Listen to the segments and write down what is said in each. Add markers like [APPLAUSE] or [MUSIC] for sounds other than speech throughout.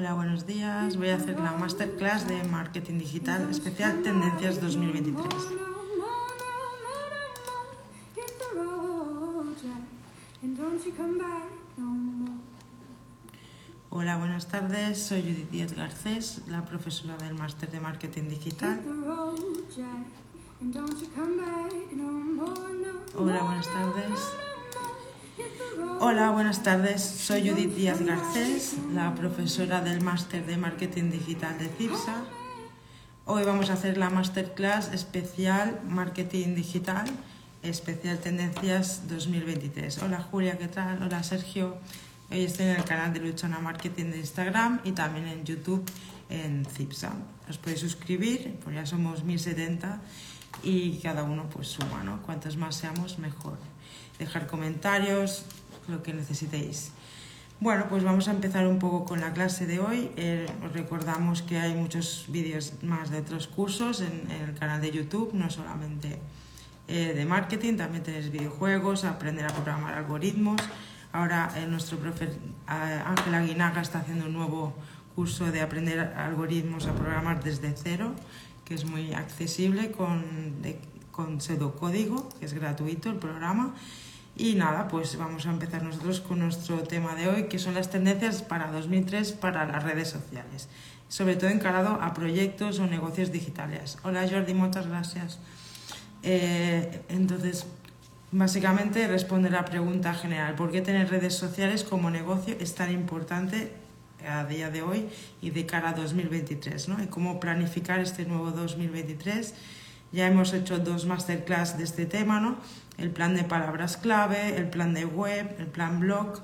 Hola, buenos días. Voy a hacer la masterclass de marketing digital especial Tendencias 2023. Hola, buenas tardes. Soy Judith Díaz Garcés, la profesora del máster de marketing digital. Hola, buenas tardes. Hola, buenas tardes. Soy Judith Díaz Garcés, la profesora del máster de marketing digital de CIPSA. Hoy vamos a hacer la masterclass especial marketing digital, especial tendencias 2023. Hola Julia, ¿qué tal? Hola Sergio. Hoy estoy en el canal de Luchona Marketing de Instagram y también en YouTube en CIPSA. Os podéis suscribir, pues ya somos 1070 y cada uno pues suma, ¿no? Cuantos más seamos, mejor. Dejar comentarios, lo que necesitéis. Bueno, pues vamos a empezar un poco con la clase de hoy. Eh, os recordamos que hay muchos vídeos más de otros cursos en, el canal de YouTube, no solamente eh, de marketing, también tenéis videojuegos, aprender a programar algoritmos. Ahora eh, nuestro profe Ángel Aguinaga está haciendo un nuevo curso de aprender algoritmos a programar desde cero que es muy accesible con, con pseudocódigo, que es gratuito el programa. Y nada, pues vamos a empezar nosotros con nuestro tema de hoy, que son las tendencias para 2003 para las redes sociales, sobre todo encarado a proyectos o negocios digitales. Hola Jordi, muchas gracias. Eh, entonces, básicamente responde la pregunta general, ¿por qué tener redes sociales como negocio es tan importante a día de hoy y de cara a 2023, ¿no? Y cómo planificar este nuevo 2023. Ya hemos hecho dos masterclass de este tema, ¿no? El plan de palabras clave, el plan de web, el plan blog.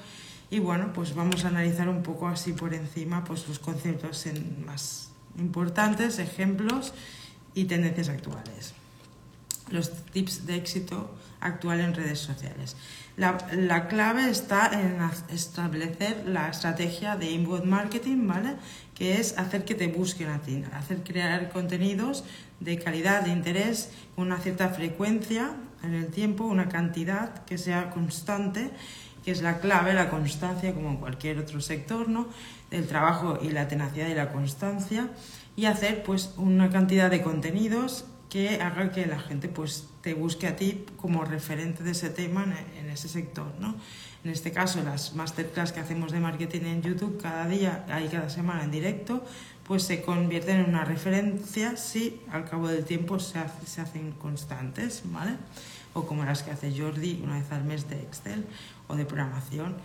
Y bueno, pues vamos a analizar un poco así por encima pues los conceptos más importantes, ejemplos y tendencias actuales. Los tips de éxito actual en redes sociales. La, la, clave está en establecer la estrategia de inbound marketing, ¿vale? Que es hacer que te busquen a ti, hacer crear contenidos de calidad, de interés, con una cierta frecuencia en el tiempo, una cantidad que sea constante, que es la clave, la constancia, como en cualquier otro sector, ¿no? El trabajo y la tenacidad y la constancia, y hacer pues una cantidad de contenidos que haga que la gente pues te busque a ti como referente de ese tema en, ese sector, ¿no? En este caso, las masterclass que hacemos de marketing en YouTube cada día, ahí cada semana en directo, pues se convierten en una referencia si al cabo del tiempo se, se hacen constantes, ¿vale? O como las que hace Jordi una vez al mes de Excel o de programación.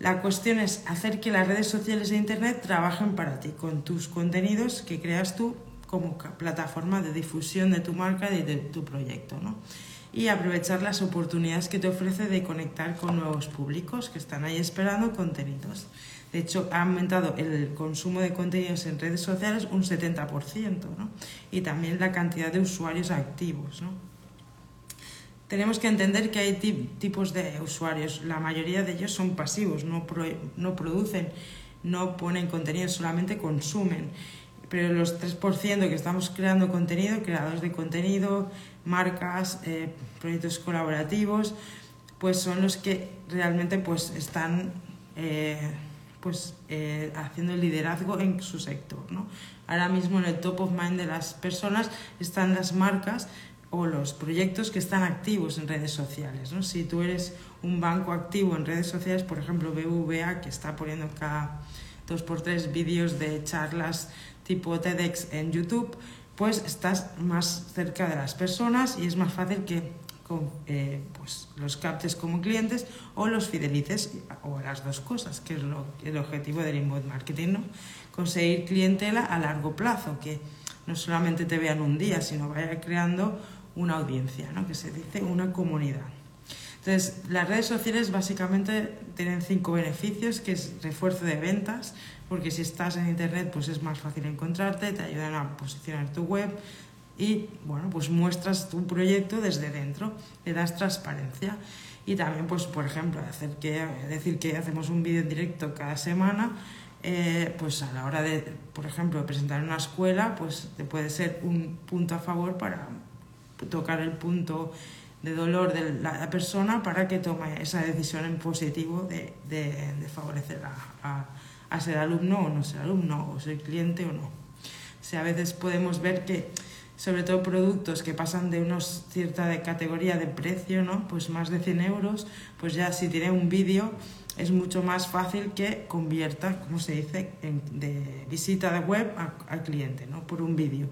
La cuestión es hacer que las redes sociales e Internet trabajen para ti, con tus contenidos que creas tú como plataforma de difusión de tu marca y de tu proyecto. ¿no? Y aprovechar las oportunidades que te ofrece de conectar con nuevos públicos que están ahí esperando contenidos. De hecho, ha aumentado el consumo de contenidos en redes sociales un 70%, ¿no? y también la cantidad de usuarios activos. ¿no? Tenemos que entender que hay tipos de usuarios. La mayoría de ellos son pasivos, no, no producen, no ponen contenido, solamente consumen pero los 3% que estamos creando contenido, creadores de contenido, marcas, eh, proyectos colaborativos, pues son los que realmente pues están eh, pues, eh, haciendo el liderazgo en su sector. ¿no? Ahora mismo en el top of mind de las personas están las marcas o los proyectos que están activos en redes sociales. ¿no? Si tú eres un banco activo en redes sociales, por ejemplo BBVA, que está poniendo cada dos por tres vídeos de charlas tipo TEDx en YouTube, pues estás más cerca de las personas y es más fácil que eh, pues los captes como clientes o los fidelices o las dos cosas, que es lo, el objetivo del inbound marketing, ¿no? Conseguir clientela a largo plazo, que no solamente te vean un día, sino vaya creando una audiencia, ¿no? que se dice una comunidad. Entonces, las redes sociales básicamente tienen cinco beneficios, que es refuerzo de ventas, porque si estás en internet pues es más fácil encontrarte, te ayudan a posicionar tu web y bueno, pues muestras tu proyecto desde dentro, le das transparencia. Y también pues por ejemplo hacer que, decir que hacemos un vídeo en directo cada semana eh, pues a la hora de por ejemplo presentar una escuela pues te puede ser un punto a favor para tocar el punto dolor de la persona para que tome esa decisión en positivo de, favorecer a, a, ser alumno o no ser alumno, o ser cliente o no. O sea, a veces podemos ver que sobre todo productos que pasan de una cierta categoría de precio, ¿no? pues más de 100 euros, pues ya si tiene un vídeo es mucho más fácil que convierta, como se dice, de visita de web al cliente, ¿no? por un vídeo.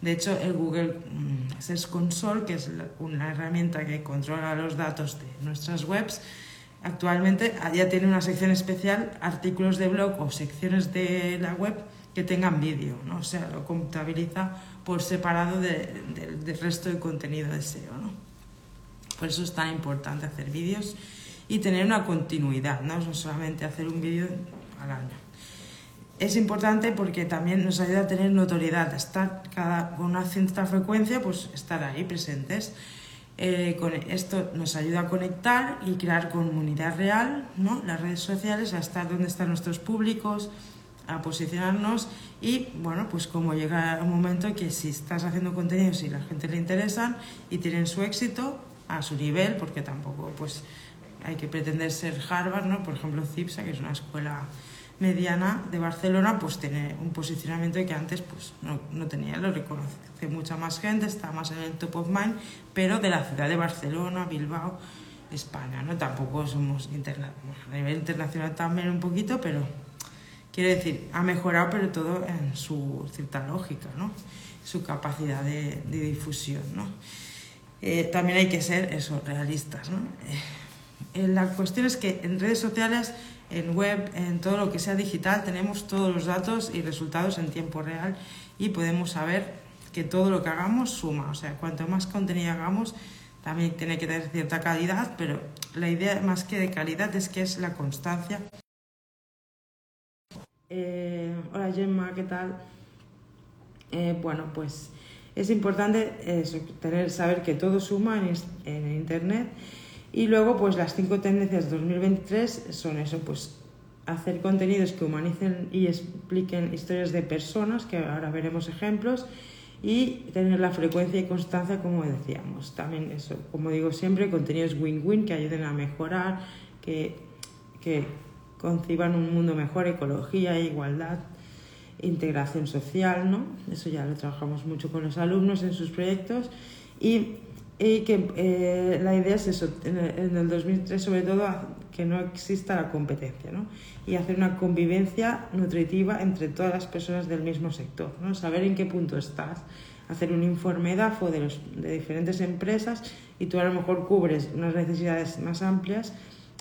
De hecho, el Google mm, Search Console, que es una herramienta que controla los datos de nuestras webs, actualmente ya tiene una sección especial, artículos de blog o secciones de la web que tengan vídeo, ¿no? o sea, lo contabiliza por separado del resto del contenido de SEO. Por eso es tan importante hacer vídeos y tener una continuidad, no, no solamente hacer un vídeo al año. Es importante porque también nos ayuda a tener notoriedad, estar cada, con una cierta frecuencia, pues estar ahí presentes. Eh, con esto nos ayuda a conectar y crear comunidad real, ¿no? las redes sociales, a estar donde están nuestros públicos, a posicionarnos y bueno, pues como llega un momento que si estás haciendo contenidos y la gente le interesan y tienen su éxito a su nivel, porque tampoco pues hay que pretender ser Harvard, ¿no? Por ejemplo, CIPSA, que es una escuela mediana de Barcelona, pues tiene un posicionamiento que antes pues no, no tenía, lo reconoce mucha más gente, está más en el top of mind, pero de la ciudad de Barcelona, Bilbao, España, ¿no? Tampoco somos interna a nivel internacional también un poquito, pero quiero decir, ha mejorado, pero todo en su cierta lógica, ¿no? Su capacidad de, difusión, ¿no? Eh, también hay que ser eso, realistas, ¿no? Eh, la cuestión es que en redes sociales, en web, en todo lo que sea digital, tenemos todos los datos y resultados en tiempo real y podemos saber que todo lo que hagamos suma. O sea, cuanto más contenido hagamos, también tiene que tener cierta calidad, pero la idea más que de calidad es que es la constancia. Eh, hola Gemma, ¿qué tal? Eh, bueno, pues es importante tener, saber que todo suma en, en Internet y luego, pues las cinco tendencias de 2023 son eso, pues hacer contenidos que humanicen y expliquen historias de personas, que ahora veremos ejemplos, y tener la frecuencia y constancia, como decíamos. También eso, como digo siempre, contenidos win-win que ayuden a mejorar, que, que conciban un mundo mejor, ecología, igualdad, integración social, ¿no? Eso ya lo trabajamos mucho con los alumnos en sus proyectos y y que eh, la idea es eso, en el, 2003 sobre todo, que no exista la competencia ¿no? y hacer una convivencia nutritiva entre todas las personas del mismo sector, ¿no? saber en qué punto estás, hacer un informe DAFO de, los, de diferentes empresas y tú a lo mejor cubres unas necesidades más amplias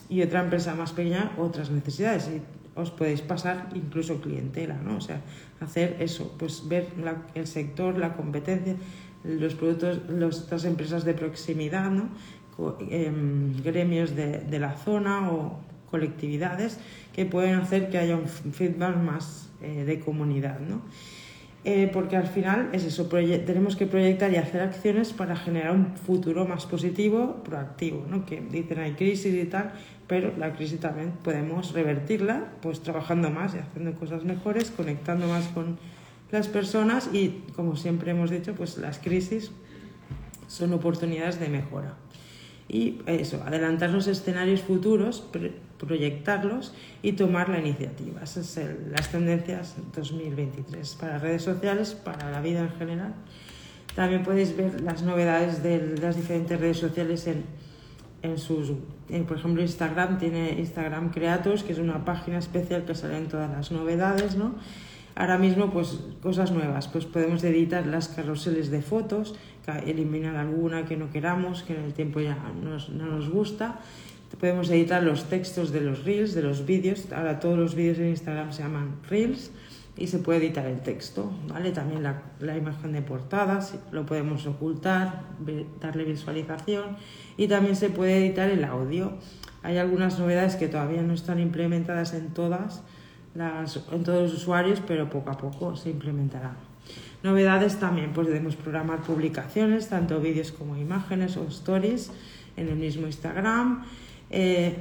y otra empresa más pequeña otras necesidades y os podéis pasar incluso clientela, ¿no? O sea, hacer eso, pues ver el sector, la competencia los productos, las empresas de proximidad, ¿no? Em, gremios de, de, la zona o colectividades que pueden hacer que haya un feedback más eh, de comunidad. ¿no? Eh, porque al final es eso, tenemos que proyectar y hacer acciones para generar un futuro más positivo, proactivo, ¿no? que dicen hay crisis y tal, pero la crisis también podemos revertirla pues trabajando más y haciendo cosas mejores, conectando más con las personas y, como siempre hemos dicho, pues las crisis son oportunidades de mejora. Y eso, adelantar los escenarios futuros, proyectarlos y tomar la iniciativa. Esas son las tendencias 2023 para redes sociales, para la vida en general. También podéis ver las novedades de las diferentes redes sociales en, en sus, por ejemplo, Instagram tiene Instagram Creators, que es una página especial que salen todas las novedades, ¿no? Ahora mismo, pues cosas nuevas, pues podemos editar las carruseles de fotos, eliminar alguna que no queramos, que en el tiempo ya no nos gusta. Podemos editar los textos de los reels, de los vídeos. Ahora todos los vídeos en Instagram se llaman reels y se puede editar el texto, ¿vale? También la, la imagen de portada, lo podemos ocultar, darle visualización y también se puede editar el audio. Hay algunas novedades que todavía no están implementadas en todas, en todos los usuarios, pero poco a poco se implementará. Novedades también, pues podemos programar publicaciones, tanto vídeos como imágenes o stories en el mismo Instagram. Eh,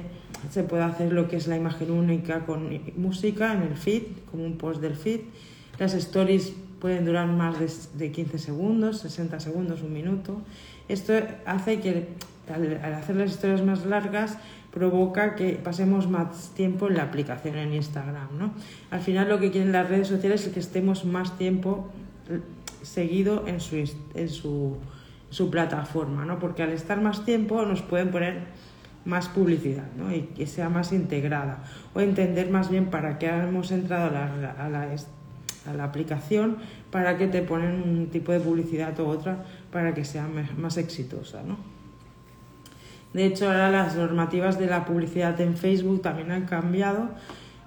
se puede hacer lo que es la imagen única con música en el feed, como un post del feed. Las stories pueden durar más de, de 15 segundos, 60 segundos, un minuto. Esto hace que al, hacer las historias más largas provoca que pasemos más tiempo en la aplicación en Instagram. ¿no? Al final lo que quieren las redes sociales es que estemos más tiempo eh, seguido en su, en su, su plataforma, ¿no? porque al estar más tiempo nos pueden poner más publicidad ¿no? y que sea más integrada o entender más bien para qué hemos entrado a la, a la, a la aplicación, para que te ponen un tipo de publicidad u otra para que sea más exitosa. ¿no? De hecho, ahora las normativas de la publicidad en Facebook también han cambiado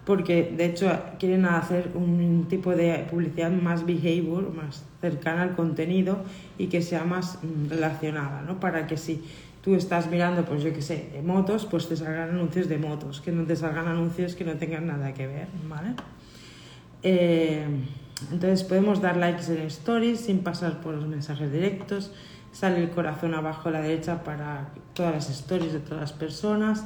porque de hecho quieren hacer un tipo de publicidad más behavior, más cercana al contenido y que sea más mm, relacionada, ¿no? Para que si tú estás mirando, pues yo qué sé, motos, pues te salgan anuncios de motos, que no te salgan anuncios que no tengan nada que ver, ¿vale? Eh, entonces podemos dar likes en stories sin pasar por los mensajes directos, sale el corazón abajo a la derecha para todas las stories de todas las personas.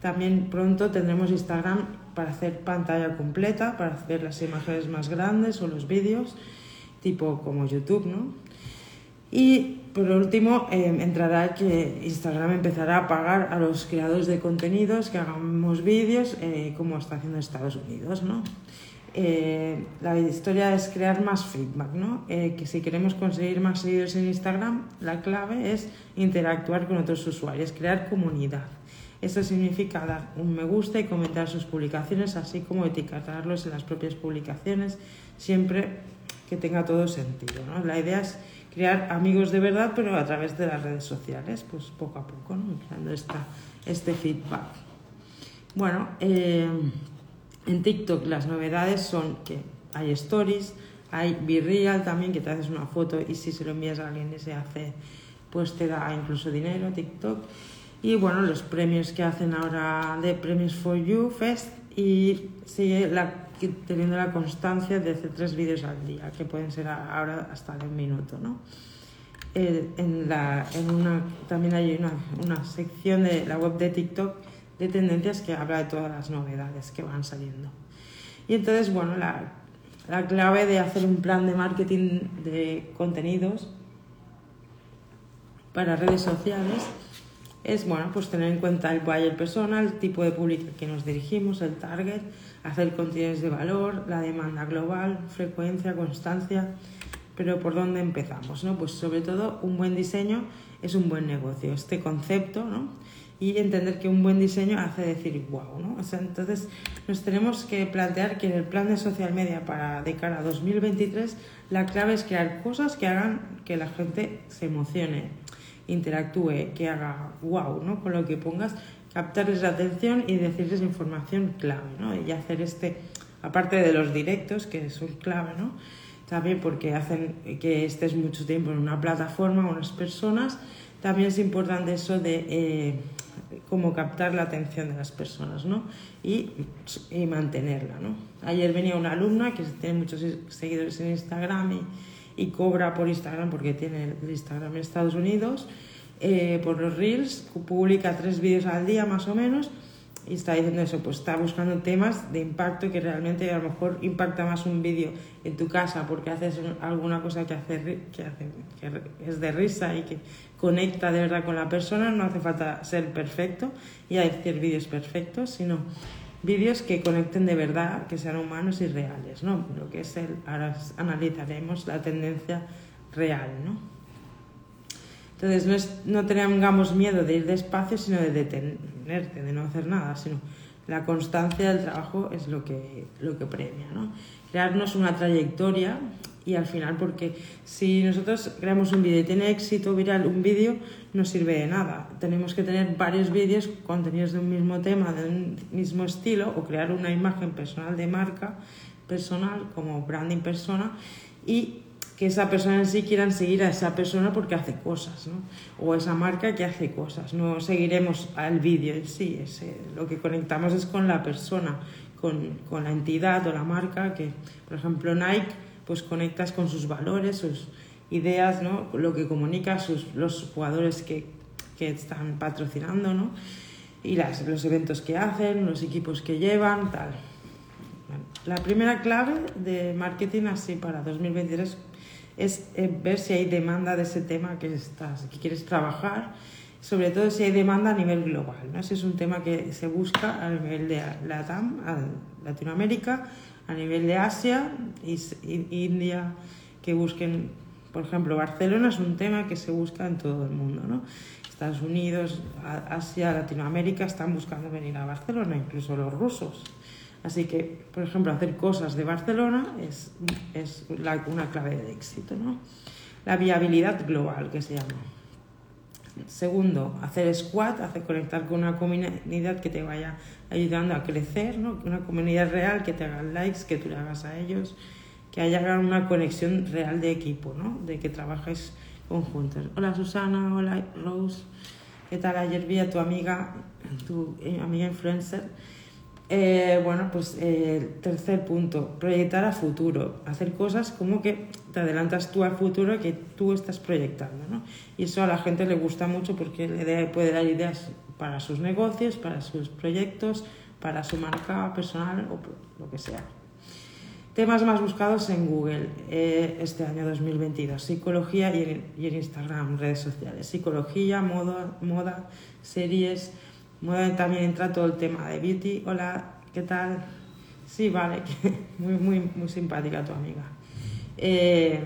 También pronto tendremos Instagram para hacer pantalla completa, para hacer las imágenes más grandes o los vídeos, tipo como YouTube, ¿no? Y por último, eh, entrará que Instagram empezará a pagar a los creadores de contenidos que hagamos vídeos, eh, como está haciendo Estados Unidos, ¿no? Eh, la historia es crear más feedback, ¿no? que si queremos conseguir más seguidores en Instagram, la clave es interactuar con otros usuarios, crear comunidad. Esto significa dar un me gusta y comentar sus publicaciones, así como etiquetarlos en las propias publicaciones, siempre que tenga todo sentido. ¿no? La idea es crear amigos de verdad, pero a través de las redes sociales, pues poco a poco, ¿no? creando esta, este feedback. Bueno, eh, en TikTok las novedades son que hay stories, hay Virreal también, que te haces una foto y si se lo envías a alguien y se hace, pues te da incluso dinero TikTok. Y bueno, los premios que hacen ahora de Premios for You Fest y sigue la teniendo la constancia de hacer tres vídeos al día, que pueden ser ahora hasta de un minuto, ¿no? Eh, en la, en una, también hay una, una, sección de la web de TikTok de tendencias que habla de todas las novedades que van saliendo. Y entonces, bueno, la, la clave de hacer un plan de marketing de contenidos para redes sociales es bueno, pues tener en cuenta el buyer persona, el tipo de público que nos dirigimos, el target, hacer contenidos de valor, la demanda global, frecuencia, constancia. Pero ¿por dónde empezamos? ¿no? Pues sobre todo un buen diseño es un buen negocio, este concepto, ¿no? Y entender que un buen diseño hace decir wow, ¿no? O sea, entonces nos tenemos que plantear que en el plan de social media para de cara a 2023 la clave es crear cosas que hagan que la gente se emocione, interactúe, que haga wow, ¿no? Con lo que pongas, captarles la atención y decirles información clave, ¿no? Y hacer este, aparte de los directos, que son clave, ¿no? También porque hacen que estés mucho tiempo en una plataforma, unas personas, también es importante eso de eh, cómo captar la atención de las personas, ¿no? Y, y mantenerla, ¿no? Ayer venía una alumna que tiene muchos seguidores en Instagram y y cobra por Instagram porque tiene Instagram en Estados Unidos, eh, por los Reels, publica tres vídeos al día más o menos y está diciendo eso, pues está buscando temas de impacto que realmente a lo mejor impacta más un vídeo en tu casa porque haces alguna cosa que, hace, que, hace, que es de risa y que conecta de verdad con la persona, no hace falta ser perfecto y hacer vídeos perfectos, sino vídeos que conecten de verdad, que sean humanos y reales, ¿no? Lo que es el, ahora analizaremos la tendencia real, ¿no? Entonces no, no tengamos miedo de ir despacio, sino de detenerte, de no hacer nada, sino la constancia del trabajo es lo que, lo que premia, ¿no? Crearnos una trayectoria y al final porque si nosotros creamos un vídeo y tiene éxito viral un vídeo no sirve de nada tenemos que tener varios vídeos contenidos de un mismo tema de un mismo estilo o crear una imagen personal de marca personal como branding persona y que esa persona en sí quieran seguir a esa persona porque hace cosas, ¿no? O esa marca que hace cosas. No seguiremos al vídeo en sí, ese, lo que conectamos es con la persona, con, con la entidad o la marca que, por ejemplo, Nike pues conectas con sus valores, sus ideas, ¿no? lo que comunica sus, los jugadores que, que están patrocinando, ¿no? y las, los eventos que hacen, los equipos que llevan, tal. la primera clave de marketing así para 2023 es eh, ver si hay demanda de ese tema que, estás, que quieres trabajar, sobre todo si hay demanda a nivel global. ¿no? Ese es un tema que se busca a nivel de LATAM, Latinoamérica, a nivel de Asia, India, que busquen, por ejemplo, Barcelona es un tema que se busca en todo el mundo. ¿no? Estados Unidos, Asia, Latinoamérica están buscando venir a Barcelona, incluso los rusos. Así que, por ejemplo, hacer cosas de Barcelona es, es una clave de éxito. ¿no? La viabilidad global, que se llama. Segundo, hacer squat, hacer conectar con una comunidad que te vaya ayudando a crecer, ¿no? una comunidad real que te hagan likes, que tú le hagas a ellos, que haya una conexión real de equipo, ¿no? de que trabajes conjuntos. Hola Susana, hola Rose, ¿qué tal? Ayer vi a tu amiga, tu eh, amiga influencer. Eh, bueno, pues eh, tercer punto, proyectar a futuro, hacer cosas como que te adelantas tú al futuro que tú estás proyectando, ¿no? Y eso a la gente le gusta mucho porque le puede dar ideas para sus negocios, para sus proyectos, para su marca personal o lo que sea. Temas más buscados en Google eh, este año 2022. Psicología y en, y en, Instagram, redes sociales. Psicología, moda, moda, series. También entra todo el tema de beauty. Hola, ¿qué tal? Sí, vale, [LAUGHS] muy, muy, muy simpática tu amiga. Eh,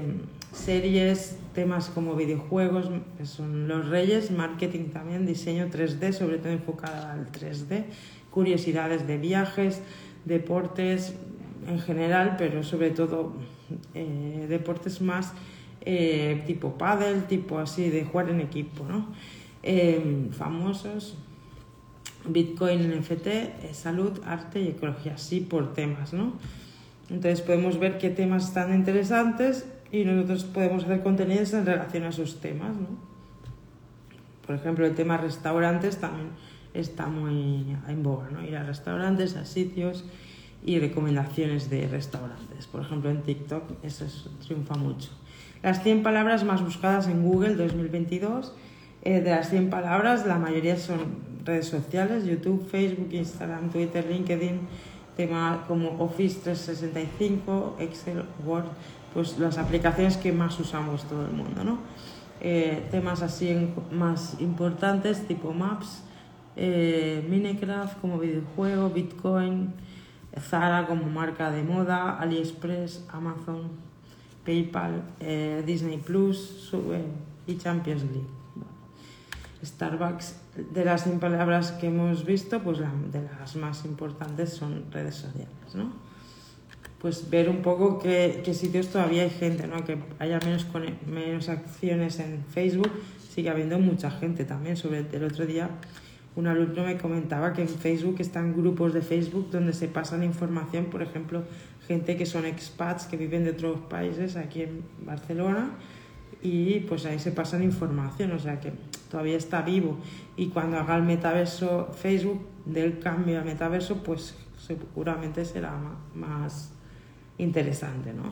series, temas como videojuegos, que son los reyes, marketing también, diseño 3D, sobre todo enfocada al 3D, curiosidades de viajes, deportes, en general, pero sobre todo eh, deportes más eh, tipo paddle, tipo así de jugar en equipo, ¿no? Famosos, Bitcoin, NFT, eh, salud, arte y ecología, así por temas, ¿no? Entonces podemos ver qué temas están interesantes y nosotros podemos hacer contenidos en relación a esos temas, ¿no? Por ejemplo, el tema restaurantes también está muy en boga, ¿no? Ir a restaurantes, a sitios y recomendaciones de restaurantes. Por ejemplo, en TikTok eso triunfa mucho. Las 100 palabras más buscadas en Google 2022. Eh, de las 100 palabras, la mayoría son redes sociales, YouTube, Facebook, Instagram, Twitter, LinkedIn, temas como Office 365, Excel, Word, pues las aplicaciones que más usamos todo el mundo, ¿no? Eh, temas así más importantes tipo Maps, eh, Minecraft como videojuego, Bitcoin, Zara como marca de moda, AliExpress, Amazon, PayPal, eh, Disney Plus y Champions League. Starbucks, de las 100 palabras que hemos visto, pues de las más importantes son redes sociales, ¿no? Pues ver un poco qué, qué sitios todavía hay gente, ¿no? Que haya menos, menos acciones en Facebook, sigue habiendo mucha gente también. Sobre el otro día un alumno me comentaba que en Facebook están grupos de Facebook donde se pasan información, por ejemplo, gente que son expats que viven de otros países aquí en Barcelona y pues ahí se pasan información, o sea que todavía está vivo y cuando haga el metaverso Facebook del cambio al metaverso pues seguramente será más interesante, ¿no?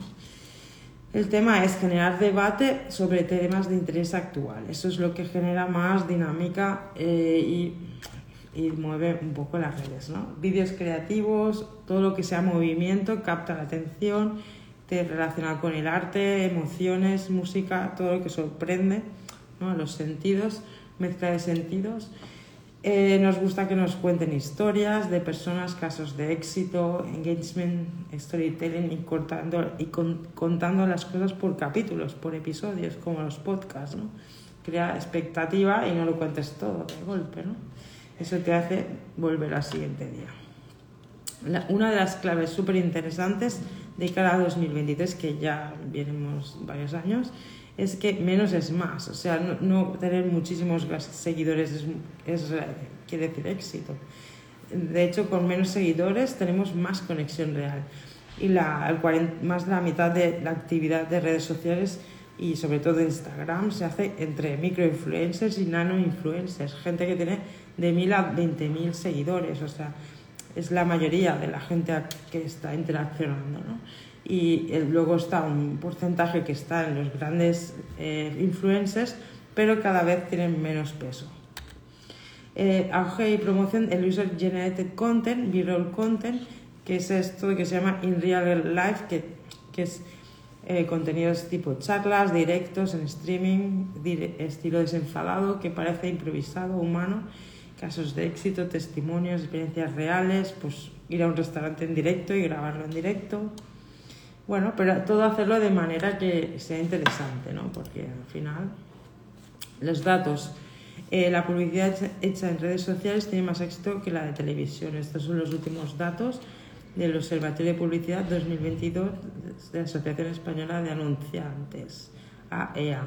El tema es generar debate sobre temas de interés actual. Eso es lo que genera más dinámica eh, y, y, mueve un poco las redes. ¿no? Vídeos creativos, todo lo que sea movimiento, capta la atención, te relaciona con el arte, emociones, música, todo lo que sorprende, ¿no? los sentidos, mezcla de sentidos. Eh, nos gusta que nos cuenten historias de personas, casos de éxito, engagement, storytelling y, cortando, y contando las cosas por capítulos, por episodios, como los podcasts. ¿no? Crea expectativa y no lo cuentes todo de golpe. ¿no? Eso te hace volver al siguiente día. una de las claves súper interesantes de cara a 2023, que ya vienemos varios años, es que menos es más. O sea, no, tener muchísimos seguidores es, es, quiere decir éxito. De hecho, con menos seguidores tenemos más conexión real. Y la, el más de la mitad de la actividad de redes sociales y sobre todo de Instagram se hace entre microinfluencers y nanoinfluencers, gente que tiene de 1000 a 20.000 seguidores, o sea, es la mayoría de la gente que está interaccionando. ¿no? y eh, luego está un porcentaje que está en los grandes eh, influencers, pero cada vez tienen menos peso. Eh, auge y promoción del User Generated Content, Viral Content, que es esto que se llama In Real Life, que, que es eh, contenidos tipo charlas, directos en streaming, estilo desenfadado que parece improvisado, humano, casos de éxito, testimonios, experiencias reales, pues ir a un restaurante en directo y grabarlo en directo. Bueno, pero todo hacerlo de manera que sea interesante, ¿no? Porque al final los datos, eh, la publicidad hecha en redes sociales tiene más éxito que la de televisión. Estos son los últimos datos del Observatorio de Publicidad 2022 de la Asociación Española de Anunciantes, AEA.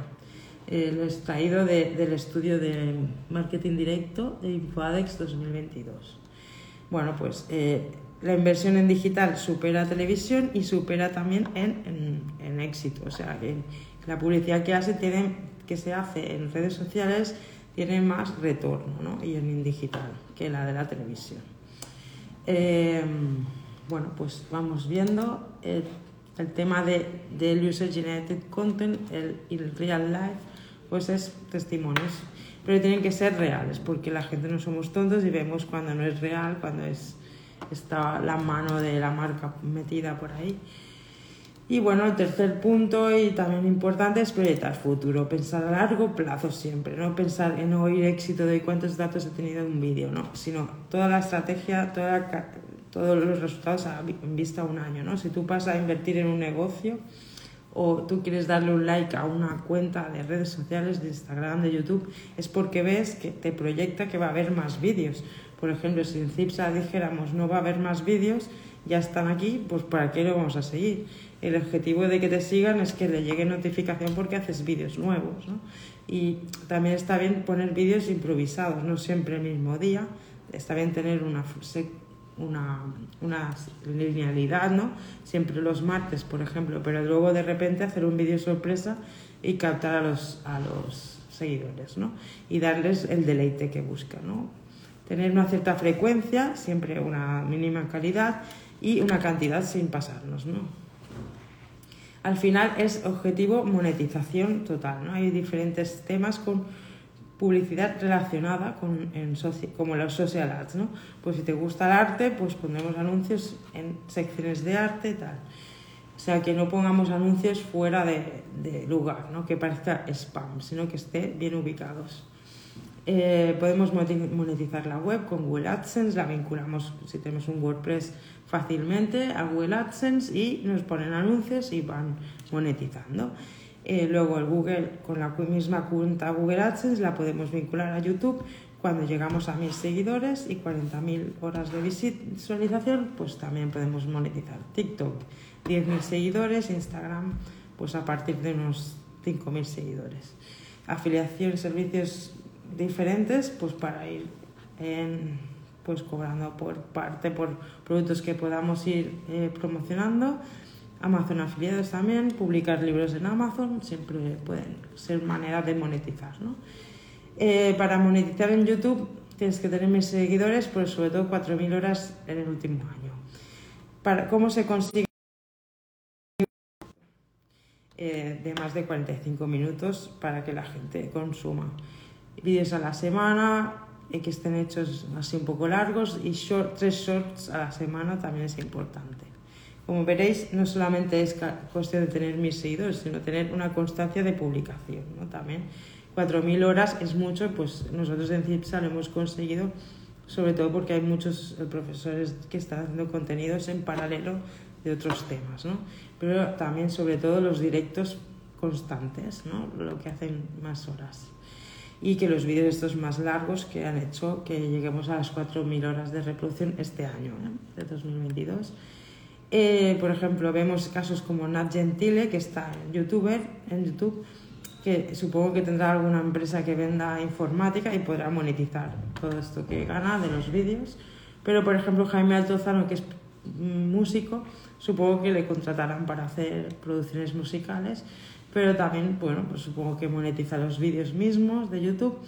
Eh, lo extraído del estudio de marketing directo de Infoadex 2022. Bueno, pues eh, la inversión en digital supera televisión y supera también en, en, éxito. O sea, que la publicidad que, hace tiene, que se hace en redes sociales tiene más retorno ¿no? y en digital que la de la televisión. Eh, bueno, pues vamos viendo el, tema de, del User Generated Content, el, el Real Life, pues es testimonios. Pero tienen que ser reales, porque la gente no somos tontos y vemos cuando no es real, cuando es, está la mano de la marca metida por ahí. Y bueno, el tercer punto y también importante es proyectar futuro, pensar a largo plazo siempre, no pensar en oír éxito de cuántos datos he tenido en un vídeo, no, sino toda la estrategia, toda todos los resultados en vista a un año. ¿no? Si tú pasas a invertir en un negocio o tú quieres darle un like a una cuenta de redes sociales, de Instagram, de YouTube, es porque ves que te proyecta que va a haber más vídeos. Por ejemplo, si en Cipsa dijéramos no va a haber más vídeos, ya están aquí, pues ¿para qué lo vamos a seguir? El objetivo de que te sigan es que le llegue notificación porque haces vídeos nuevos. ¿no? Y también está bien poner vídeos improvisados, no siempre el mismo día. Está bien tener una una, una, linealidad, ¿no? Siempre los martes, por ejemplo, pero luego de repente hacer un vídeo sorpresa y captar a los, a los seguidores, ¿no? Y darles el deleite que buscan, ¿no? Tener una cierta frecuencia, siempre una mínima calidad y una cantidad sin pasarnos, ¿no? Al final es objetivo monetización total, ¿no? Hay diferentes temas con publicidad relacionada con en como los social ads, ¿no? Pues si te gusta el arte, pues pondremos anuncios en secciones de arte tal. O sea, que no pongamos anuncios fuera de, de lugar, ¿no? Que parezca spam, sino que esté bien ubicados. Eh, podemos monetizar la web con Google AdSense, la vinculamos si tenemos un WordPress fácilmente a Google AdSense y nos ponen anuncios y van monetizando. Eh, luego el Google, con la misma cuenta Google AdSense, la podemos vincular a YouTube. Cuando llegamos a mil seguidores y 40.000 horas de visualización, pues también podemos monetizar. TikTok, 10.000 seguidores, Instagram, pues a partir de unos 5.000 seguidores. Afiliación, servicios diferentes, pues para ir pues cobrando por parte por productos que podamos ir eh, promocionando Amazon afiliados también, publicar libros en Amazon, siempre pueden ser manera de monetizar. ¿no? Eh, para monetizar en YouTube tienes que tener mis seguidores, pues sobre todo 4.000 horas en el último año. Para, ¿Cómo se consigue? Eh, de más de 45 minutos para que la gente consuma vídeos a la semana, que estén hechos así un poco largos y short, tres shorts a la semana también es importante. Como veréis, no solamente es cuestión de tener mis seguidores, sino tener una constancia de publicación. ¿no? También 4.000 horas es mucho, pues nosotros en CIPSA lo hemos conseguido, sobre todo porque hay muchos eh, profesores que están haciendo contenidos en paralelo de otros temas, ¿no? pero también sobre todo los directos constantes, ¿no? lo que hacen más horas. Y que los vídeos estos más largos que han hecho que lleguemos a las 4.000 horas de reproducción este año, ¿eh? de 2022 eh, por ejemplo, vemos casos como Nat Gentile, que está YouTuber, en YouTube, que supongo que tendrá alguna empresa que venda informática y podrá monetizar todo esto que gana de los vídeos. Pero, por ejemplo, Jaime Altozano, que es músico, supongo que le contratarán para hacer producciones musicales, pero también, bueno, pues supongo que monetiza los vídeos mismos de YouTube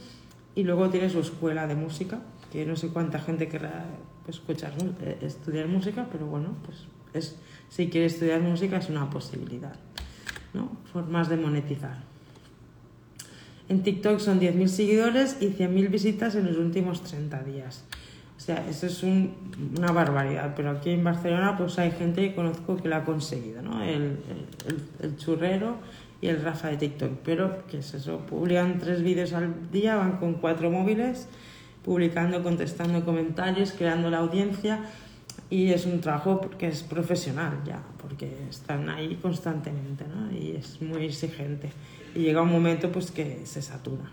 y luego tiene su escuela de música, que no sé cuánta gente querrá escuchar, eh, estudiar música, pero bueno, pues es, si quiere estudiar música es una posibilidad. ¿no? Formas de monetizar. En TikTok son 10.000 seguidores y 100.000 visitas en los últimos 30 días. O sea, eso es una barbaridad, pero aquí en Barcelona pues hay gente que conozco que lo ha conseguido, ¿no? El, el, churrero y el Rafa de TikTok, pero ¿qué es eso? Publican tres vídeos al día, van con cuatro móviles, publicando, contestando comentarios, creando la audiencia y es un trabajo que es profesional ya, porque están ahí constantemente, ¿no? Y es muy exigente. Y llega un momento pues que se satura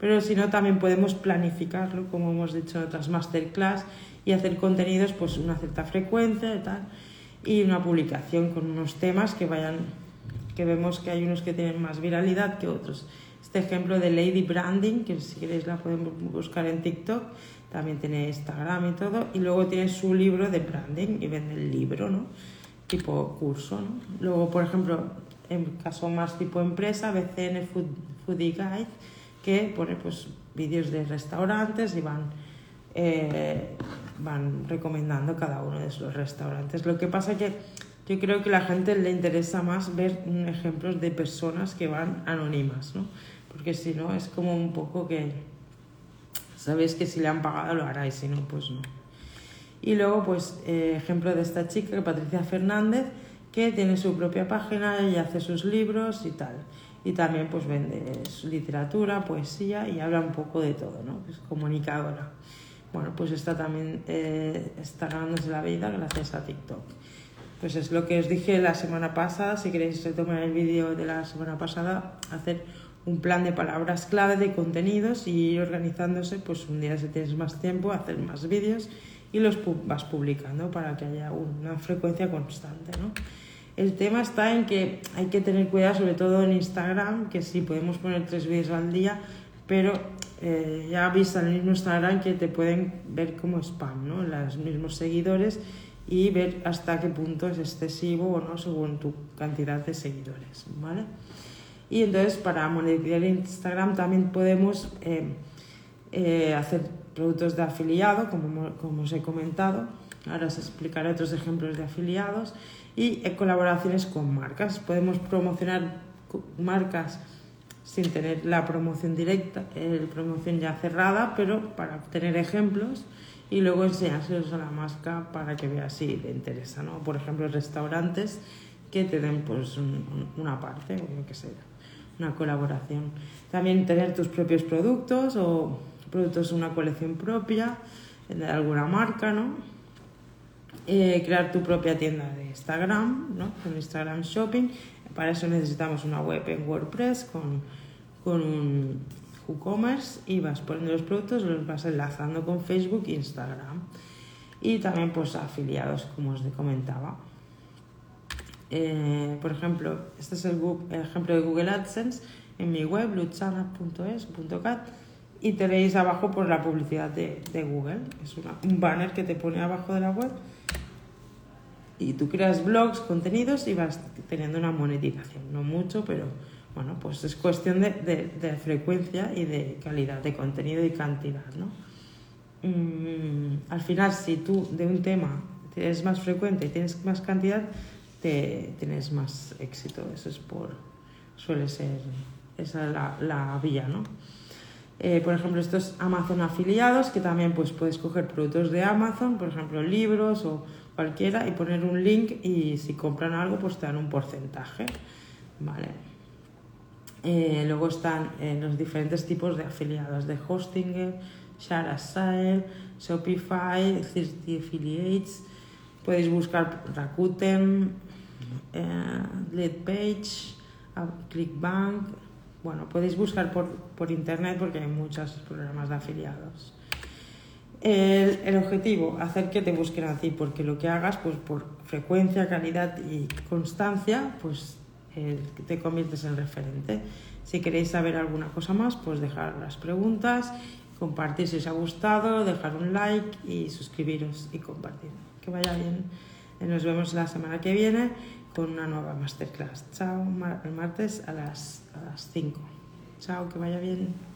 pero si no también podemos planificarlo, como hemos dicho en otras masterclass, y hacer contenidos pues una cierta frecuencia y tal, y una publicación con unos temas que vayan, que vemos que hay unos que tienen más viralidad que otros. Este ejemplo de Lady Branding, que si queréis la podemos buscar en TikTok, también tiene Instagram y todo, y luego tiene su libro de branding y vende el libro, ¿no? Tipo curso, ¿no? Luego, por ejemplo, en caso más tipo empresa, BCN Foodie Guide, que pone pues vídeos de restaurantes y van, eh, van recomendando cada uno de esos restaurantes. Lo que pasa que yo creo que a la gente le interesa más ver ejemplos de personas que van anónimas, ¿no? Porque si no es como un poco que sabéis que si le han pagado lo hará y si no, pues no. Y luego, pues, eh, ejemplo de esta chica, Patricia Fernández, que tiene su propia página y hace sus libros y tal y también pues vende literatura, poesía y habla un poco de todo, ¿no? Es comunicadora. Bueno, pues está también eh, está ganándose la vida gracias a TikTok. Pues es lo que os dije la semana pasada, si queréis retomar el vídeo de la semana pasada, hacer un plan de palabras clave de contenidos y ir organizándose, pues un día si tienes más tiempo, hacer más vídeos y los vas publicando para que haya una frecuencia constante, ¿no? El tema está en que hay que tener cuidado, sobre todo en Instagram, que sí podemos poner tres vídeos al día, pero eh, ya visto en el mismo Instagram que te pueden ver como spam, ¿no? Los mismos seguidores y ver hasta qué punto es excesivo o no según tu cantidad de seguidores, ¿vale? Y entonces para monetizar Instagram también podemos eh, eh, hacer productos de afiliado, como, como os he comentado. Ahora os explicaré otros ejemplos de afiliados y colaboraciones con marcas. Podemos promocionar marcas sin tener la promoción directa, la promoción ya cerrada, pero para obtener ejemplos y luego enseñárselos a la marca para que vea si le interesa, ¿no? Por ejemplo, restaurantes que te den pues una parte o lo que sea, una colaboración. También tener tus propios productos o productos de una colección propia de alguna marca, ¿no? Eh, crear tu propia tienda de Instagram, ¿no? con Instagram Shopping. Para eso necesitamos una web en WordPress con, con un WooCommerce y vas poniendo los productos, los vas enlazando con Facebook e Instagram. Y también pues afiliados, como os comentaba. Eh, por ejemplo, este es el, ejemplo de Google AdSense en mi web, luchana.es.cat y tenéis abajo por la publicidad de, de Google. Es un banner que te pone abajo de la web y tú creas blogs, contenidos y vas teniendo una monetización. No mucho, pero bueno, pues es cuestión de, de, frecuencia y de calidad de contenido y cantidad, ¿no? Mm, al final, si tú de un tema tienes más frecuente y tienes más cantidad, te, tienes más éxito. Eso es por, suele ser, esa es la, la vía, ¿no? Eh, por ejemplo, estos Amazon afiliados, que también pues, puedes coger productos de Amazon, por ejemplo, libros o cualquiera, y poner un link y si compran algo, pues te dan un porcentaje. Vale. Eh, luego están eh, los diferentes tipos de afiliados, de Hostinger, ShareAsile, Shopify, 30 Affiliates. Podéis buscar Rakuten, Leadpage, ClickBank, bueno, podéis buscar por, por internet porque hay muchos programas de afiliados. El, el, objetivo, hacer que te busquen a ti, porque lo que hagas, pues por frecuencia, calidad y constancia, pues eh, te conviertes en referente. Si queréis saber alguna cosa más, pues dejar las preguntas, compartir si os ha gustado, dejar un like y suscribiros y compartir. Que vaya bien. Nos vemos la semana que viene con una nueva masterclass. Chao, el martes a las, a las 5. Chao, que vaya bien.